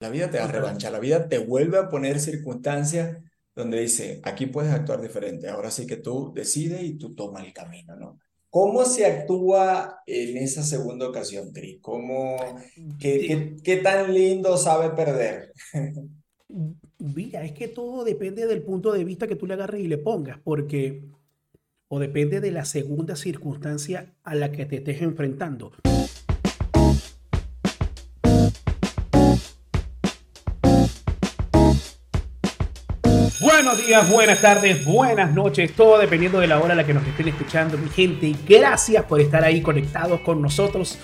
La vida te da revancha, la vida te vuelve a poner circunstancias donde dice, aquí puedes actuar diferente, ahora sí que tú decides y tú tomas el camino, ¿no? ¿Cómo se actúa en esa segunda ocasión, Cris? ¿Cómo, qué, qué, qué tan lindo sabe perder? Mira, es que todo depende del punto de vista que tú le agarres y le pongas, porque o depende de la segunda circunstancia a la que te estés enfrentando. Buenos días, buenas tardes, buenas noches, todo dependiendo de la hora a la que nos estén escuchando, mi gente. Gracias por estar ahí conectados con nosotros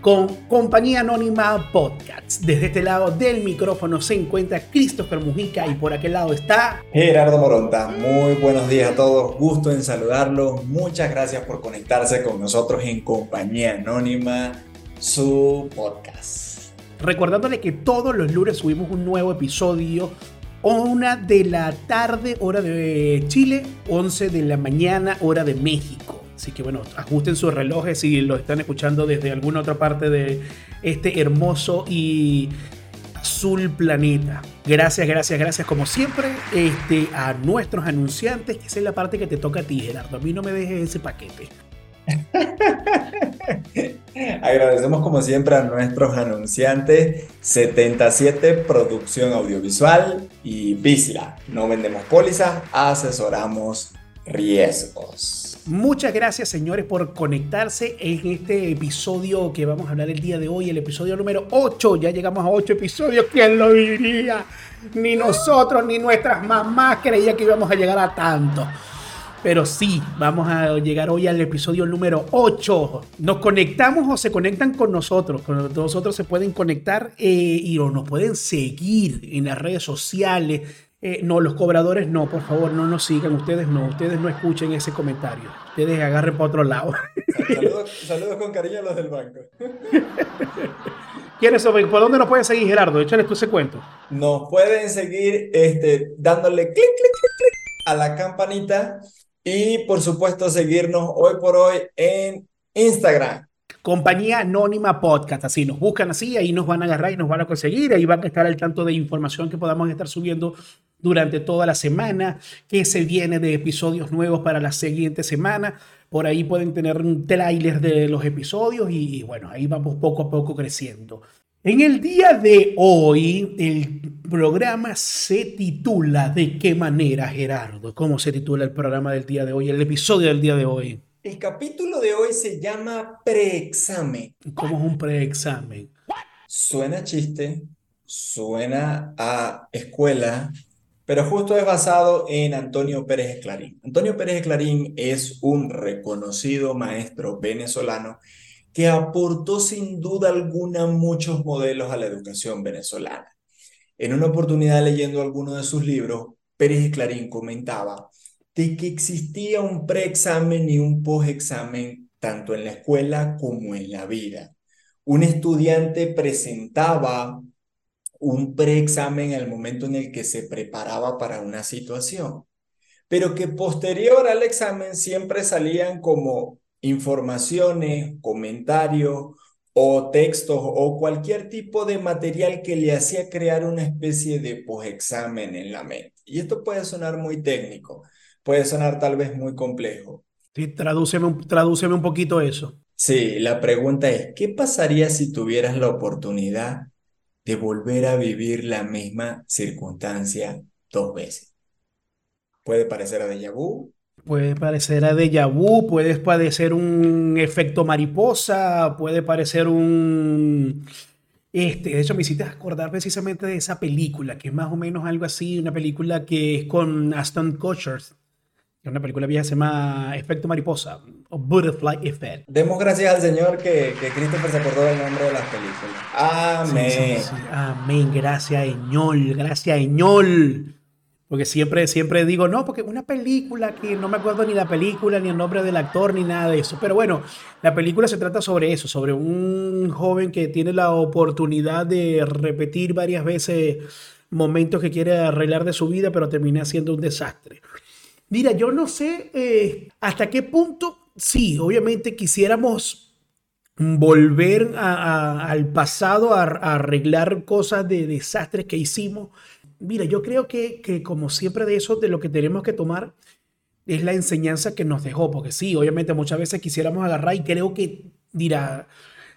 con Compañía Anónima Podcasts. Desde este lado del micrófono se encuentra Christopher Mujica y por aquel lado está Gerardo Moronta. Muy buenos días a todos, gusto en saludarlos. Muchas gracias por conectarse con nosotros en Compañía Anónima, su podcast. Recordándole que todos los lunes subimos un nuevo episodio una de la tarde, hora de Chile, 11 de la mañana, hora de México. Así que bueno, ajusten sus relojes si lo están escuchando desde alguna otra parte de este hermoso y azul planeta. Gracias, gracias, gracias como siempre este, a nuestros anunciantes, que esa es la parte que te toca a ti, Gerardo. A mí no me dejes ese paquete. Agradecemos como siempre a nuestros anunciantes 77 Producción Audiovisual y Visla. No vendemos pólizas, asesoramos riesgos. Muchas gracias señores por conectarse en este episodio que vamos a hablar el día de hoy, el episodio número 8. Ya llegamos a 8 episodios, ¿quién lo diría? Ni nosotros ni nuestras mamás creían que íbamos a llegar a tanto. Pero sí, vamos a llegar hoy al episodio número 8. Nos conectamos o se conectan con nosotros. Con nosotros se pueden conectar eh, y o nos pueden seguir en las redes sociales. Eh, no, los cobradores no, por favor, no nos sigan. Ustedes no, ustedes no escuchen ese comentario. Ustedes agarren para otro lado. Saludos, con cariño a los del banco. ¿Quiénes son? ¿Por dónde nos pueden seguir, Gerardo? Échale tú ese cuento. Nos pueden seguir este, dándole clic, clic, clic, clic a la campanita y por supuesto seguirnos hoy por hoy en Instagram. Compañía Anónima Podcast, así nos buscan así, ahí nos van a agarrar y nos van a conseguir, ahí van a estar al tanto de información que podamos estar subiendo durante toda la semana, que se viene de episodios nuevos para la siguiente semana. Por ahí pueden tener un trailer de los episodios y bueno, ahí vamos poco a poco creciendo. En el día de hoy, el programa se titula ¿De qué manera, Gerardo? ¿Cómo se titula el programa del día de hoy, el episodio del día de hoy? El capítulo de hoy se llama Preexamen. ¿Cómo es un preexamen? Suena chiste, suena a escuela, pero justo es basado en Antonio Pérez Clarín. Antonio Pérez Clarín es un reconocido maestro venezolano que aportó sin duda alguna muchos modelos a la educación venezolana. En una oportunidad leyendo alguno de sus libros, Pérez Clarín comentaba de que existía un preexamen y un postexamen tanto en la escuela como en la vida. Un estudiante presentaba un preexamen al momento en el que se preparaba para una situación, pero que posterior al examen siempre salían como informaciones, comentarios o textos o cualquier tipo de material que le hacía crear una especie de posexamen en la mente. Y esto puede sonar muy técnico, puede sonar tal vez muy complejo. Sí, tradúceme, tradúceme un poquito eso. Sí, la pregunta es, ¿qué pasaría si tuvieras la oportunidad de volver a vivir la misma circunstancia dos veces? Puede parecer a déjà vu, Puede parecer a déjà vu, puede parecer un efecto mariposa, puede parecer un... Este, de hecho, me hiciste acordar precisamente de esa película, que es más o menos algo así, una película que es con Aston Kutcher, una película vieja se llama Efecto Mariposa, o Butterfly Effect. Demos gracias al Señor que, que Christopher se acordó del nombre de las películas. Amén. Amén, gracias, Eñol, gracias, Eñol. Porque siempre, siempre digo, no, porque una película que no me acuerdo ni la película, ni el nombre del actor, ni nada de eso. Pero bueno, la película se trata sobre eso, sobre un joven que tiene la oportunidad de repetir varias veces momentos que quiere arreglar de su vida, pero termina siendo un desastre. Mira, yo no sé eh, hasta qué punto, sí, obviamente quisiéramos volver al pasado a, arreglar cosas de desastres que hicimos. Mira, yo creo que, que como siempre de eso, de lo que tenemos que tomar es la enseñanza que nos dejó, porque sí, obviamente muchas veces quisiéramos agarrar y creo que, dirá,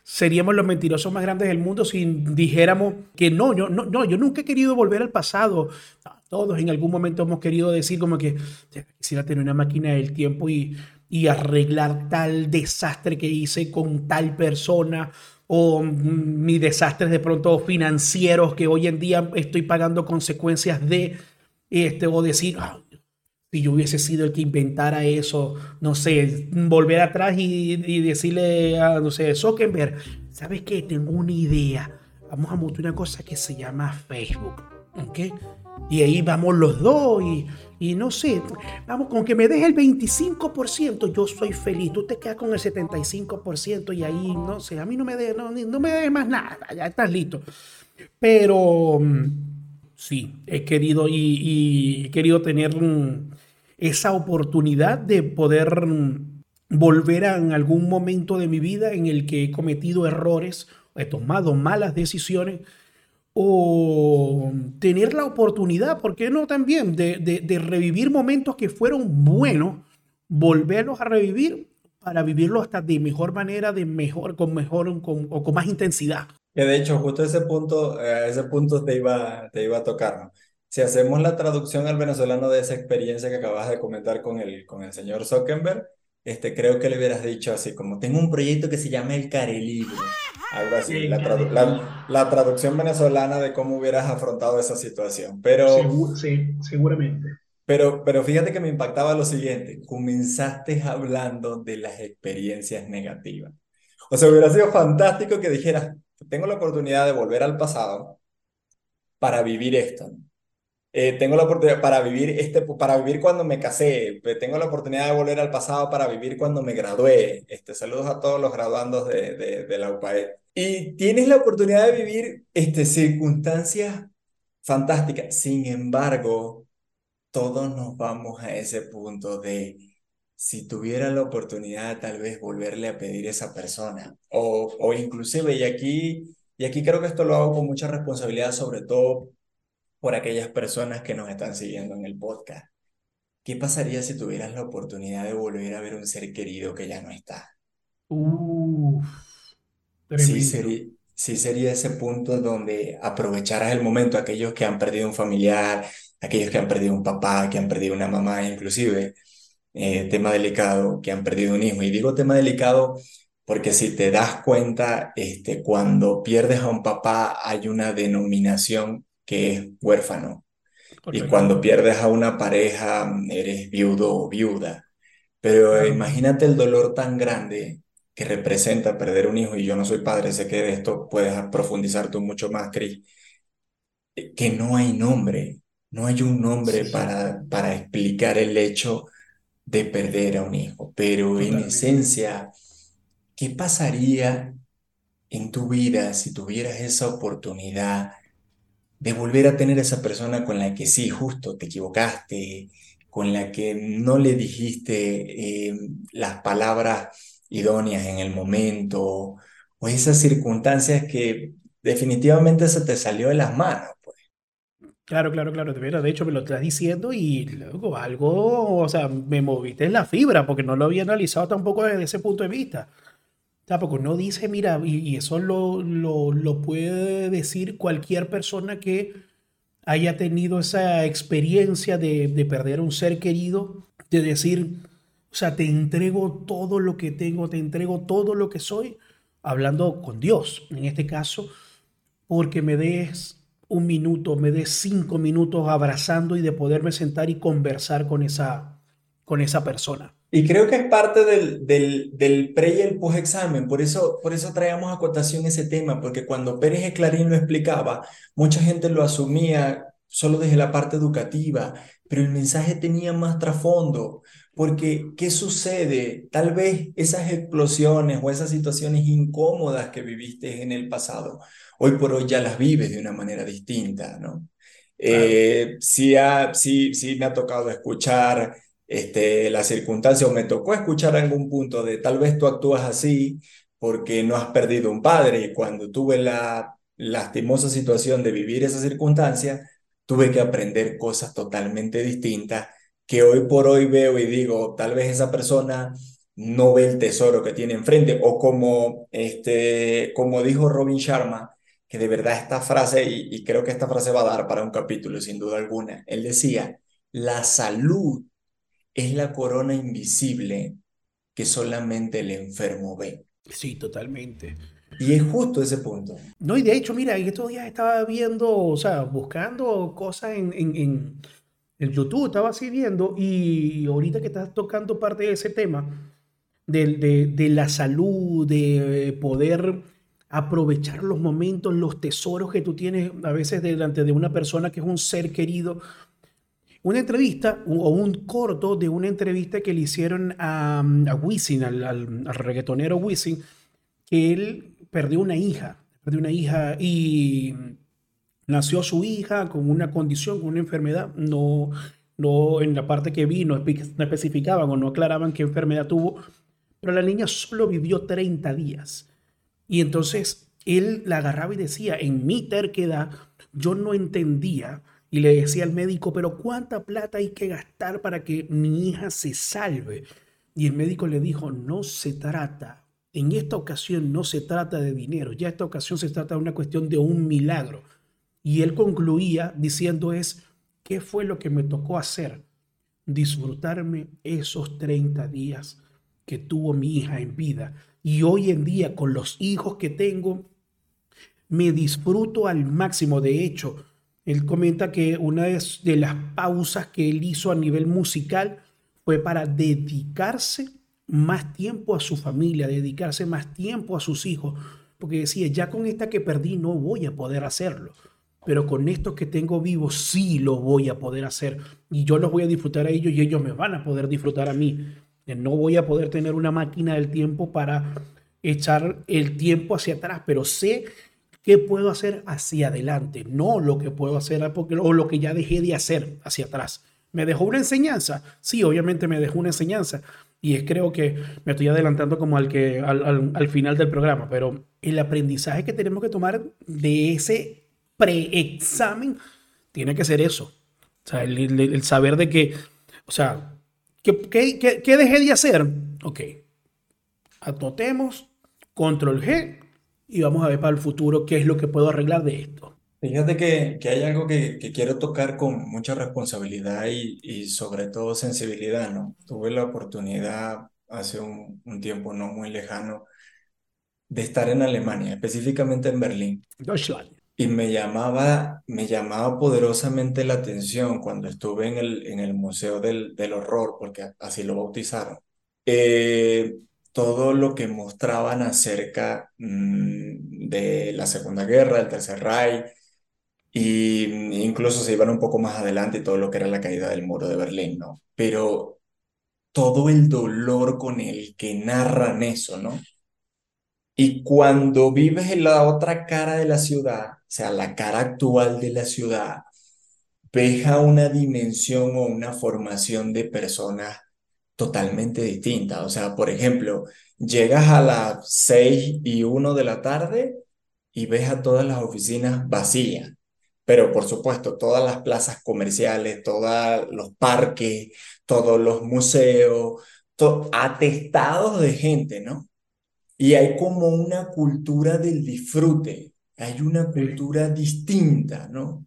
seríamos los mentirosos más grandes del mundo si dijéramos que no, yo, no, no, yo nunca he querido volver al pasado. Todos en algún momento hemos querido decir como que quisiera tener una máquina del tiempo y, y arreglar tal desastre que hice con tal persona o mis desastres de pronto financieros que hoy en día estoy pagando consecuencias de este o decir ah, si yo hubiese sido el que inventara eso, no sé, volver atrás y, decirle a, no sé, Zuckerberg, ¿sabes qué? Tengo una idea. Vamos a montar una cosa que se llama Facebook, ¿ok? Y ahí vamos los dos y, y no sé, vamos, con que me deje el 25%, yo soy feliz. Tú te quedas con el 75% y ahí, no sé, a mí no me deje, no, no me deje más nada, ya estás listo. Pero mm, sí, he querido y, y he querido tener esa oportunidad de poder mm, volver a en algún momento de mi vida en el que he cometido errores, he tomado malas decisiones o tener la oportunidad, ¿por qué no también? De, revivir momentos que fueron buenos, volverlos a revivir para vivirlo hasta de mejor manera, de mejor, con mejor o con más intensidad. Que de hecho, justo ese punto, eh, ese punto te iba, te iba a tocar. Si hacemos la traducción al venezolano de esa experiencia que acabas de comentar con el, con el señor Zuckerberg, este, creo que le hubieras dicho así, como tengo un proyecto que se llama El Carelibro, algo así, la, la, traducción venezolana de cómo hubieras afrontado esa situación. Pero, sí, seguramente. Pero, pero fíjate que me impactaba lo siguiente, comenzaste hablando de las experiencias negativas. O sea, hubiera sido fantástico que dijeras, tengo la oportunidad de volver al pasado para vivir esto. Eh, tengo la oportunidad para vivir, este, para vivir cuando me casé, tengo la oportunidad de volver al pasado para vivir cuando me gradué. Este, saludos a todos los graduandos de, de, de la UPAE. Y tienes la oportunidad de vivir este, circunstancias fantásticas. Sin embargo, todos nos vamos a ese punto de si tuviera la oportunidad tal vez volverle a pedir a esa persona o, o inclusive y aquí y aquí creo que esto lo hago con mucha responsabilidad sobre todo por aquellas personas que nos están siguiendo en el podcast. ¿Qué pasaría si tuvieras la oportunidad de volver a ver un ser querido que ya no está? sí, sería, sí sería ese punto donde aprovecharas el momento, aquellos que han perdido un familiar, aquellos que han perdido un papá, que han perdido una mamá, inclusive, eh, tema delicado, que han perdido un hijo. Y digo tema delicado porque si te das cuenta, este, cuando pierdes a un papá hay una denominación que es huérfano. Y cuando pierdes a una pareja, eres viudo o viuda. Pero imagínate el dolor tan grande que representa perder un hijo, y yo no soy padre, sé que de esto puedes profundizar tú mucho más, Cris, que no hay nombre, no hay un nombre para, para explicar el hecho de perder a un hijo, pero en esencia, ¿qué pasaría en tu vida si tuvieras esa oportunidad de volver a tener esa persona con la que sí, justo te equivocaste, con la que no le dijiste eh, las palabras idóneas en el momento, o esas circunstancias que definitivamente se te salió de las manos. Pues. Claro, claro, claro. De hecho, me lo estás diciendo y luego algo, o sea, me moviste en la fibra porque no lo había analizado tampoco desde ese punto de vista. Tampoco no dice, mira, y, eso lo, lo, puede decir cualquier persona que haya tenido esa experiencia de, de perder a un ser querido, de decir, o sea, te entrego todo lo que tengo, te entrego todo lo que soy, hablando con Dios, en este caso, porque me des un minuto, me des cinco minutos abrazando y de poderme sentar y conversar con esa, con esa persona. Y creo que es parte del, del, del pre y el post examen, por eso, por eso traíamos a cotación ese tema, porque cuando Pérez Clarín lo explicaba, mucha gente lo asumía solo desde la parte educativa, pero el mensaje tenía más trasfondo, porque ¿qué sucede? Tal vez esas explosiones o esas situaciones incómodas que viviste en el pasado, hoy por hoy ya las vives de una manera distinta, ¿no? Eh, sí, ha, sí, sí me ha tocado escuchar este, la circunstancia o me tocó escuchar algún punto de tal vez tú actúas así porque no has perdido un padre y cuando tuve la lastimosa situación de vivir esa circunstancia, tuve que aprender cosas totalmente distintas que hoy por hoy veo y digo, tal vez esa persona no ve el tesoro que tiene enfrente o como, este, como dijo Robin Sharma, que de verdad esta frase, y, y creo que esta frase va a dar para un capítulo sin duda alguna, él decía, la salud es la corona invisible que solamente el enfermo ve. Sí, totalmente. Y es justo ese punto. No, y de hecho, mira, estos días estaba viendo, o sea, buscando cosas en, en, en, YouTube, estaba así viendo, y ahorita que estás tocando parte de ese tema, de, de, de la salud, de poder aprovechar los momentos, los tesoros que tú tienes a veces delante de una persona que es un ser querido. Una entrevista o un corto de una entrevista que le hicieron a, a Wisin, al, al, reggaetonero Wisin, que él perdió una hija, perdió una hija y nació su hija con una condición, con una enfermedad, no, no en la parte que vi no, especificaban o no aclaraban qué enfermedad tuvo, pero la niña solo vivió 30 días. Y entonces él la agarraba y decía, en mi terquedad, yo no entendía y le decía al médico, pero ¿cuánta plata hay que gastar para que mi hija se salve? Y el médico le dijo, no se trata en esta ocasión no se trata de dinero, ya esta ocasión se trata de una cuestión de un milagro. Y él concluía diciendo es, ¿qué fue lo que me tocó hacer? Disfrutarme esos 30 días que tuvo mi hija en vida. Y hoy en día con los hijos que tengo, me disfruto al máximo. De hecho, él comenta que una de las pausas que él hizo a nivel musical fue para dedicarse más tiempo a su familia, dedicarse más tiempo a sus hijos, porque decía, ya con esta que perdí no voy a poder hacerlo, pero con estos que tengo vivos sí lo voy a poder hacer y yo los voy a disfrutar a ellos y ellos me van a poder disfrutar a mí. No voy a poder tener una máquina del tiempo para echar el tiempo hacia atrás, pero sé qué puedo hacer hacia adelante, no lo que puedo hacer porque, o lo que ya dejé de hacer hacia atrás. ¿Me dejó una enseñanza? Sí, obviamente me dejó una enseñanza, y creo que me estoy adelantando como al, que, al, al, final del programa, pero el aprendizaje que tenemos que tomar de ese preexamen tiene que ser eso. O sea, el, el, saber de que, o sea, ¿qué, qué, qué, qué dejé de hacer? Ok, anotemos, control G y vamos a ver para el futuro qué es lo que puedo arreglar de esto. Fíjate que, que hay algo que, que quiero tocar con mucha responsabilidad y, y sobre todo sensibilidad, ¿no? Tuve la oportunidad hace un, un tiempo no muy lejano de estar en Alemania, específicamente en Berlín. Deutschland. Y me llamaba, me llamaba poderosamente la atención cuando estuve en el, en el Museo del, del Horror, porque así lo bautizaron. Eh, todo lo que mostraban acerca mmm, de la Segunda Guerra, el Tercer Reich, y incluso se iban un poco más adelante todo lo que era la caída del muro de Berlín, ¿no? Pero todo el dolor con el que narran eso, ¿no? Y cuando vives en la otra cara de la ciudad, o sea, la cara actual de la ciudad, ves a una dimensión o una formación de personas totalmente distinta. O sea, por ejemplo, llegas a las 6 y 1 de la tarde y ves a todas las oficinas vacías. Pero por supuesto, todas las plazas comerciales, todos los parques, todos los museos, atestados de gente, ¿no? Y hay como una cultura del disfrute, hay una cultura distinta, ¿no?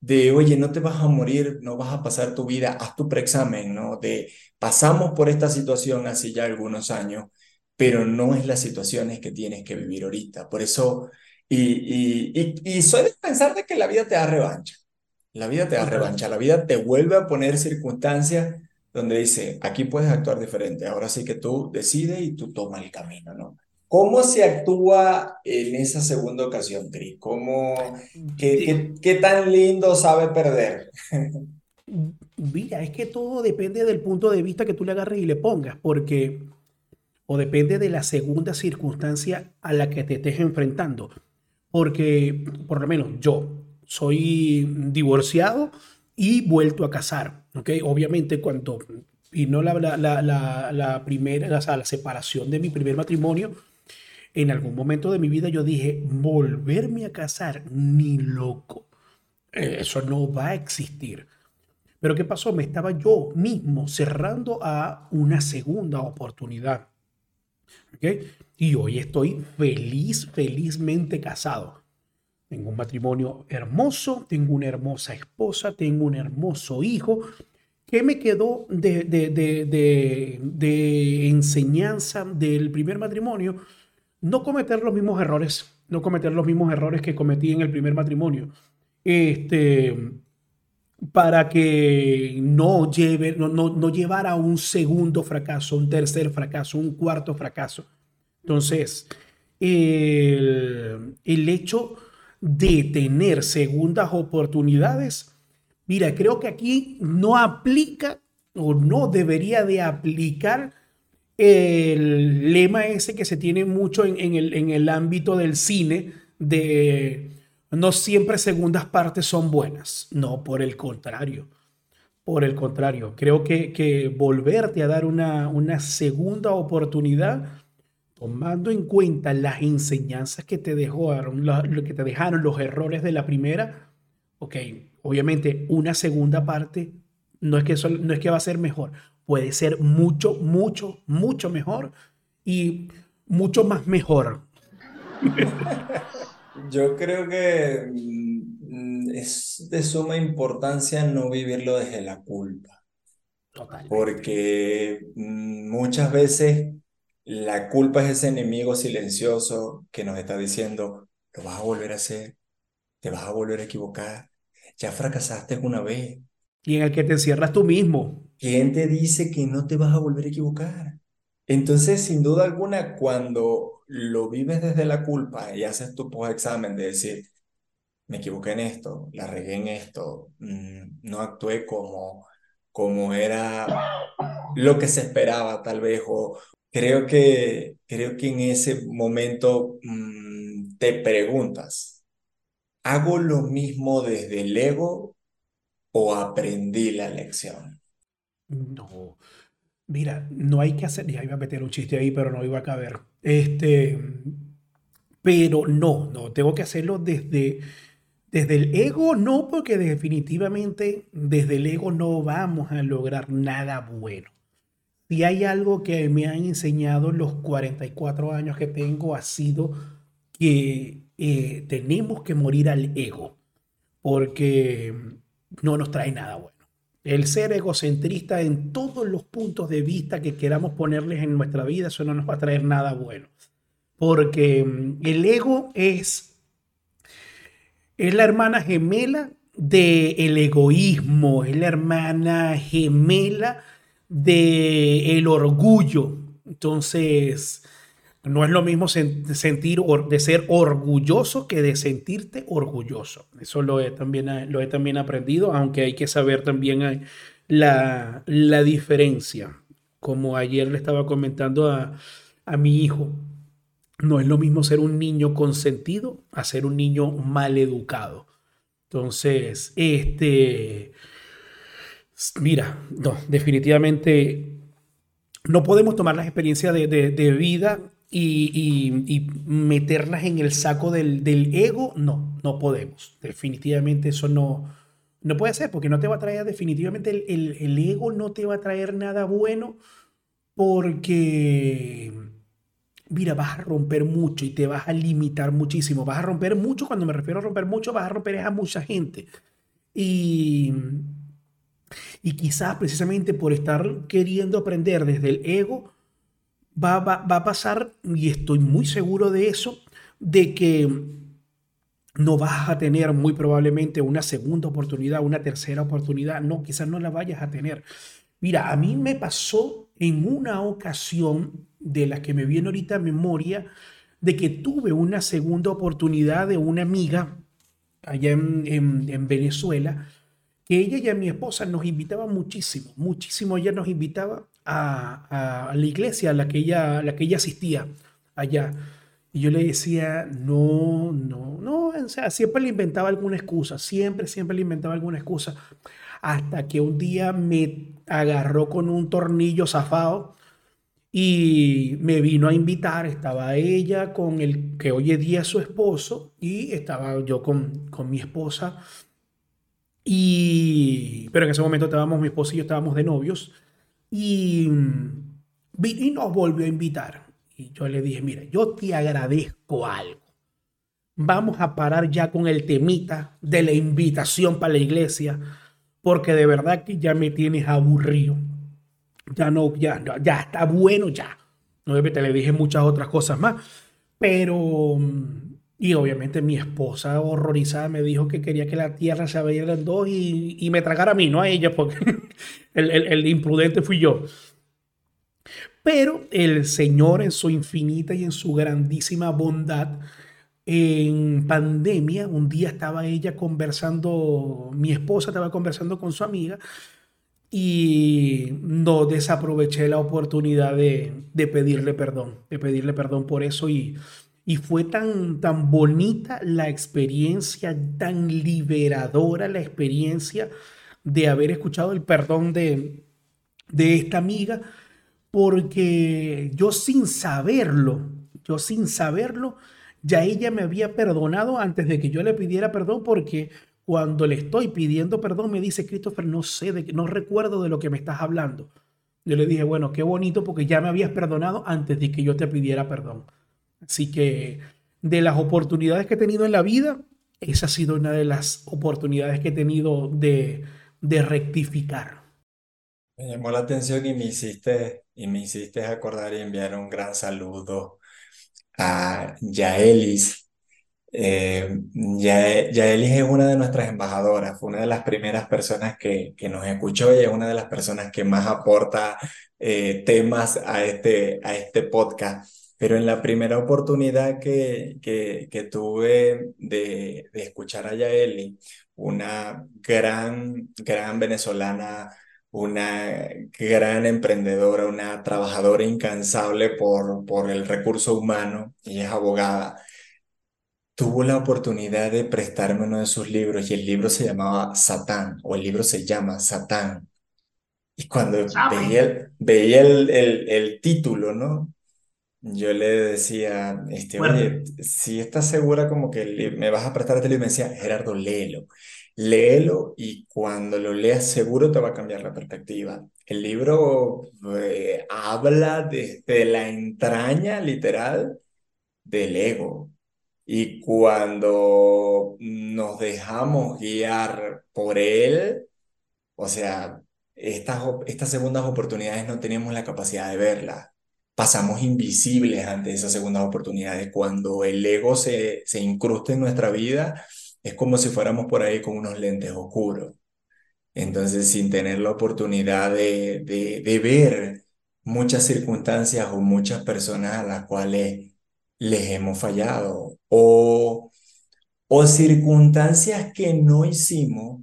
De, oye, no te vas a morir, no vas a pasar tu vida, haz tu preexamen, ¿no? De, pasamos por esta situación hace ya algunos años, pero no es las situaciones que tienes que vivir ahorita. Por eso y, y, y, sueles pensar de que la vida te da revancha. La vida te da revancha, la vida te vuelve a poner circunstancias donde dice, aquí puedes actuar diferente, ahora sí que tú decides y tú tomas el camino, ¿no? ¿Cómo se actúa en esa segunda ocasión, Cris? ¿Cómo, qué, qué, qué tan lindo sabe perder? Mira, es que todo depende del punto de vista que tú le agarres y le pongas, porque, o depende de la segunda circunstancia a la que te estés enfrentando porque por lo menos yo soy divorciado y vuelto a casar, ¿ok? Obviamente cuando y no la, la, la, la primera, o sea, la separación de mi primer matrimonio, en algún momento de mi vida yo dije, volverme a casar, ni loco. Eso no va a existir. Pero ¿qué pasó? Me estaba yo mismo cerrando a una segunda oportunidad. Y hoy estoy feliz, felizmente casado. Tengo un matrimonio hermoso, tengo una hermosa esposa, tengo un hermoso hijo. ¿Qué me quedó de, de enseñanza del primer matrimonio? No cometer los mismos errores, no cometer los mismos errores que cometí en el primer matrimonio. Este, para que no, lleve, no, no, llevara a un segundo fracaso, un tercer fracaso, un cuarto fracaso. Entonces, el, el hecho de tener segundas oportunidades, mira, creo que aquí no aplica o no debería de aplicar el lema ese que se tiene mucho en, el, ámbito del cine de no siempre segundas partes son buenas. No, por el contrario. Por el contrario, creo que, que volverte a dar una, segunda oportunidad, tomando en cuenta las enseñanzas que te dejaron, lo, que te dejaron los errores de la primera, ok, obviamente una segunda parte no es que, no es que va a ser mejor, puede ser mucho, mucho, mucho mejor y mucho más mejor. Yo creo que mm, es de suma importancia no vivirlo desde la culpa, porque mm, muchas veces la culpa es ese enemigo silencioso que nos está diciendo, lo vas a volver a hacer, te vas a volver a equivocar, ya fracasaste una vez. Y en el que te encierras tú mismo. ¿Quién te dice que no te vas a volver a equivocar? Entonces, sin duda alguna, cuando lo vives desde la culpa y haces tu post-examen de decir, me equivoqué en esto, la regué en esto, mm, no actué como, como era lo que se esperaba tal vez, o creo que, creo que en ese momento mm, te preguntas, ¿hago lo mismo desde el ego o aprendí la lección? No, Mira, no hay que hacer, ya iba a meter un chiste ahí, pero no iba a caber. Este, pero no, no, tengo que hacerlo desde, desde el ego, no, porque definitivamente desde el ego no vamos a lograr nada bueno. Si hay algo que me han enseñado los 44 años que tengo, ha sido que eh, tenemos que morir al ego, porque no nos trae nada bueno. El ser egocentrista en todos los puntos de vista que queramos ponerles en nuestra vida, eso no nos va a traer nada bueno. Porque mm, el ego es, es la hermana gemela del egoísmo, es la hermana gemela del orgullo. Entonces, no es lo mismo sentir de ser orgulloso que de sentirte orgulloso. Eso lo he también, lo he también aprendido, aunque hay que saber también eh, la, la diferencia. Como ayer le estaba comentando a, a mi hijo, no es lo mismo ser un niño consentido a ser un niño mal educado. Entonces, este, mira, no, definitivamente no podemos tomar las experiencias de, de vida y, meterlas en el saco del, ego, no, no podemos. Definitivamente eso no, no puede ser, porque no te va a traer, definitivamente el, el, ego no te va a traer nada bueno, porque, mira, vas a romper mucho y te vas a limitar muchísimo. Vas a romper mucho, cuando me refiero a romper mucho, vas a romper a mucha gente. Y, y quizás precisamente por estar queriendo aprender desde el ego, va, a pasar, y estoy muy seguro de eso, de que no vas a tener muy probablemente una segunda oportunidad, una tercera oportunidad. No, quizás no la vayas a tener. Mira, a mí me pasó en una ocasión de la que me viene ahorita memoria, de que tuve una segunda oportunidad de una amiga allá en, en Venezuela, que ella y a mi esposa nos invitaba muchísimo, muchísimo. Ella nos invitaba a, la iglesia a la, que ella, la que ella asistía allá. Y yo le decía, no, no, no, o sea, siempre le inventaba alguna excusa, siempre, siempre le inventaba alguna excusa. Hasta que un día me agarró con un tornillo zafado y me vino a invitar, estaba ella con el que hoy día es su esposo y estaba yo con, con mi esposa. Y, pero en ese momento estábamos, mi esposa y yo estábamos de novios y, y nos volvió a invitar. Y yo le dije, mira, yo te agradezco algo. Vamos a parar ya con el temita de la invitación para la iglesia, porque de verdad que ya me tienes aburrido ya no, ya, ya está bueno, ya. Obviamente le dije muchas otras cosas más, pero, mm, y obviamente mi esposa horrorizada me dijo que quería que la tierra se abriera en dos y, y me tragara a mí, no a ella, porque el, el, el imprudente fui yo. Pero el Señor en su infinita y en su grandísima bondad, en pandemia, un día estaba ella conversando, mi esposa estaba conversando con su amiga y no desaproveché la oportunidad de, pedirle perdón, de pedirle perdón por eso y, y fue tan, tan bonita la experiencia, tan liberadora la experiencia de haber escuchado el perdón de, de esta amiga, porque yo sin saberlo, yo sin saberlo, ya ella me había perdonado antes de que yo le pidiera perdón porque cuando le estoy pidiendo perdón, me dice, Christopher, no sé, de, no recuerdo de lo que me estás hablando. Yo le dije, bueno, qué bonito porque ya me habías perdonado antes de que yo te pidiera perdón. Así que de las oportunidades que he tenido en la vida, esa ha sido una de las oportunidades que he tenido de, de rectificar. Me llamó la atención y me hiciste, y me hiciste acordar y enviar un gran saludo a Yaelis, eh, ya, Yaelis es una de nuestras embajadoras, fue una de las primeras personas que, que nos escuchó y es una de las personas que más aporta eh, temas a este, a este podcast. Pero en la primera oportunidad que, que, que tuve de, de escuchar a Yaeli, una gran, gran venezolana, una gran emprendedora, una trabajadora incansable por, por el recurso humano, y es abogada tuvo la oportunidad de prestarme uno de sus libros y el libro se llamaba Satán o el libro se llama Satán. Y cuando veía, el, veía el, el, título, ¿no? Yo le decía, este, oye, si estás segura como que me vas a prestar este libro, me decía, Gerardo, léelo, léelo y cuando lo leas seguro te va a cambiar la perspectiva. El libro eh, habla desde la entraña literal del ego, y cuando nos dejamos guiar por Él, o sea, estas, estas segundas oportunidades no tenemos la capacidad de verlas. Pasamos invisibles ante esas segundas oportunidades. Cuando el ego se, se incrusta en nuestra vida, es como si fuéramos por ahí con unos lentes oscuros. Entonces, sin tener la oportunidad de, de, de ver muchas circunstancias o muchas personas a las cuales les hemos fallado o, o circunstancias que no hicimos,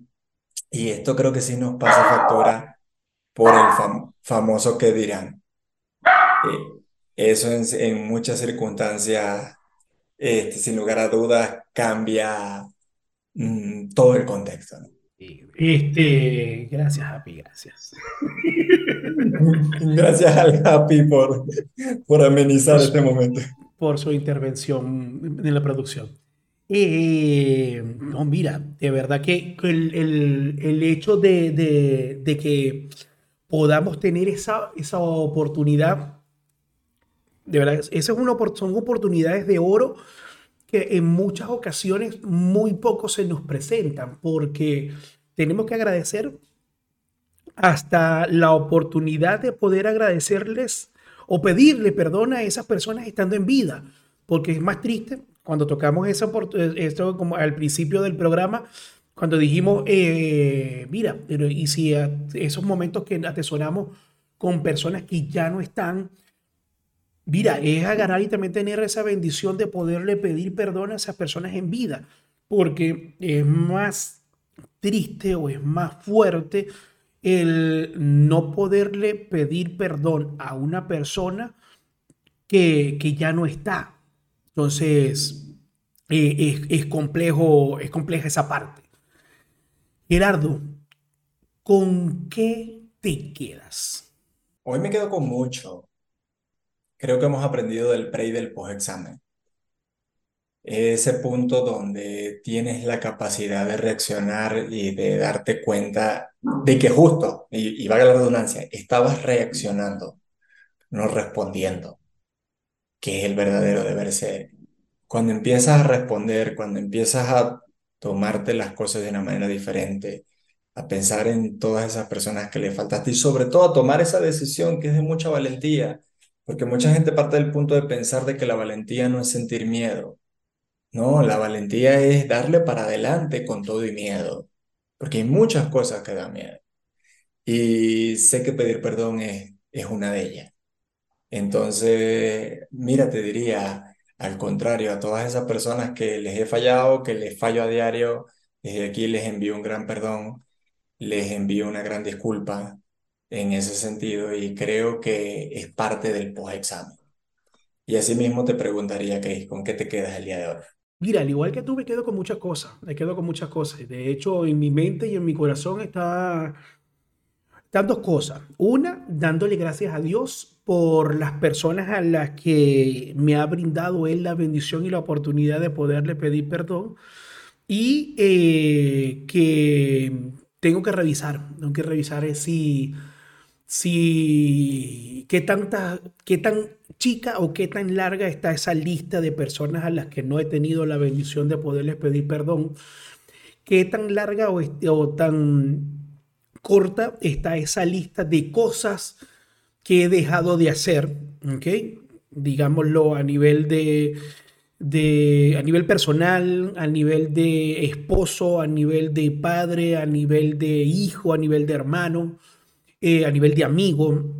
y esto creo que sí nos pasa factura por el famoso que dirán. Eso en, muchas circunstancias, este, sin lugar a dudas, cambia mm, todo el contexto. Este, gracias, Happy, gracias. Gracias al Happy por, por amenizar este momento por su intervención en la producción. Eh, no, mira, de verdad que el, el, el hecho de, de, de, que podamos tener esa, esa oportunidad, de verdad, esa es una, son oportunidades de oro que en muchas ocasiones muy poco se nos presentan, porque tenemos que agradecer hasta la oportunidad de poder agradecerles o pedirle perdón a esas personas estando en vida, porque es más triste cuando tocamos eso, esto como al principio del programa, cuando dijimos, eh, mira, pero y si esos momentos que atesoramos con personas que ya no están, mira, es agarrar y también tener esa bendición de poderle pedir perdón a esas personas en vida, porque es más triste o es más fuerte el no poderle pedir perdón a una persona que, que ya no está. Entonces, eh, es, es, complejo, es compleja esa parte. Gerardo, ¿con qué te quedas? Hoy me quedo con mucho. Creo que hemos aprendido del pre y del post-examen. Ese punto donde tienes la capacidad de reaccionar y de darte cuenta de que justo, y, y valga la redundancia, estabas reaccionando, no respondiendo, que es el verdadero deber ser. Cuando empiezas a responder, cuando empiezas a tomarte las cosas de una manera diferente, a pensar en todas esas personas que le faltaste y sobre todo a tomar esa decisión que es de mucha valentía, porque mucha gente parte del punto de pensar de que la valentía no es sentir miedo. No, la valentía es darle para adelante con todo y miedo, porque hay muchas cosas que dan miedo. Y sé que pedir perdón es, es una de ellas. Entonces, mira, te diría, al contrario, a todas esas personas que les he fallado, que les fallo a diario, desde aquí les envío un gran perdón les envío una gran disculpa en ese sentido y creo que es parte del post-examen. Y asimismo te preguntaría, Cris, ¿con qué te quedas el día de hoy? Mira, al igual que tú, me quedo con muchas cosas. Me quedo con muchas cosas. De hecho, en mi mente y en mi corazón está, están dos cosas. Una, dándole gracias a Dios por las personas a las que me ha brindado Él la bendición y la oportunidad de poderle pedir perdón. Y eh, que tengo que revisar, tengo que revisar si, si, qué qué tan chica o qué tan larga está esa lista de personas a las que no he tenido la bendición de poderles pedir perdón, qué tan larga o, o tan corta está esa lista de cosas que he dejado de hacer, ¿ok? Digámoslo a nivel de de, a nivel personal, a nivel de esposo, a nivel de padre, a nivel de hijo, a nivel de hermano, eh, a nivel de amigo.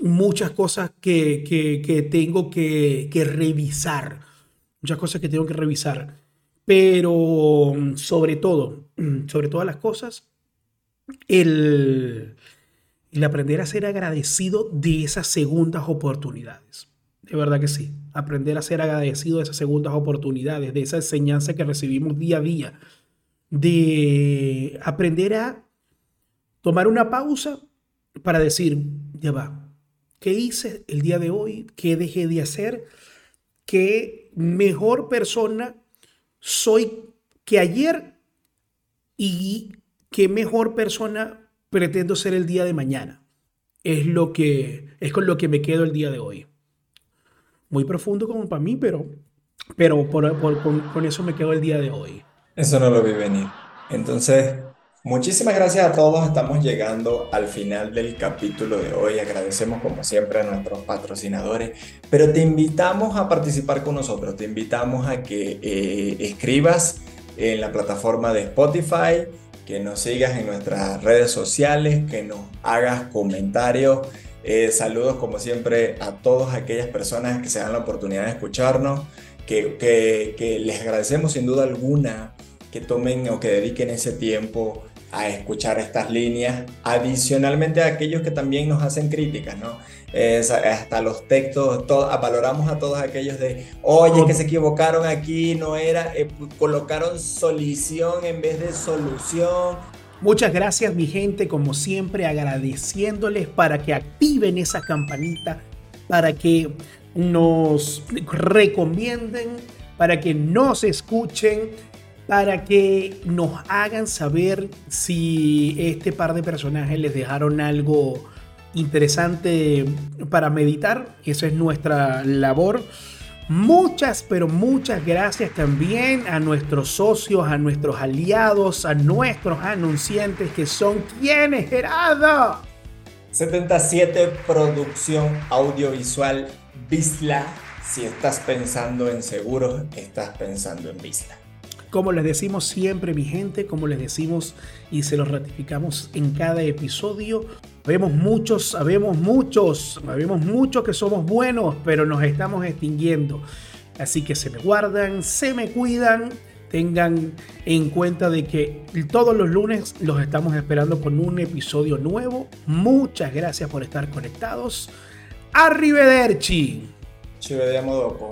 Muchas cosas que, que, tengo que, revisar. Muchas cosas que tengo que revisar. Pero sobre todo, sobre todas las cosas, el, el aprender a ser agradecido de esas segundas oportunidades. De verdad que sí. Aprender a ser agradecido de esas segundas oportunidades, de esa enseñanza que recibimos día a día. De aprender a tomar una pausa para decir, ya va, ¿qué hice el día de hoy? ¿Qué dejé de hacer? ¿Qué mejor persona soy que ayer? ¿Y qué mejor persona pretendo ser el día de mañana? Es lo que es con lo que me quedo el día de hoy muy profundo como para mí, pero, pero por, con, eso me quedo el día de hoy. Eso no lo vi venir. Entonces, muchísimas gracias a todos. Estamos llegando al final del capítulo de hoy. Agradecemos como siempre a nuestros patrocinadores, pero te invitamos a participar con nosotros. Te invitamos a que eh, escribas en la plataforma de Spotify, que nos sigas en nuestras redes sociales, que nos hagas comentarios eh, saludos como siempre a todas aquellas personas que se dan la oportunidad de escucharnos, que, que, les agradecemos sin duda alguna que tomen o que dediquen ese tiempo a escuchar estas líneas, adicionalmente a aquellos que también nos hacen críticas, ¿no? hasta los textos, valoramos a todos aquellos de, oye, que se equivocaron aquí, no era, eh, colocaron solución en vez de solución, Muchas gracias mi gente, como siempre agradeciéndoles para que activen esa campanita, para que nos recomienden, para que nos escuchen, para que nos hagan saber si este par de personajes les dejaron algo interesante para meditar. Esa es nuestra labor. Muchas, pero muchas gracias también a nuestros socios, a nuestros aliados, a nuestros anunciantes que son quienes, Gerardo. 77 Producción Audiovisual Visla. Si estás pensando en seguros, estás pensando en Visla. Como les decimos siempre, mi gente, como les decimos y se los ratificamos en cada episodio, Sabemos muchos, sabemos muchos, sabemos muchos que somos buenos, pero nos estamos extinguiendo. Así que se me guardan, se me cuidan, tengan en cuenta de que todos los lunes los estamos esperando con un episodio nuevo. Muchas gracias por estar conectados. Arrivederci. Ci vediamo.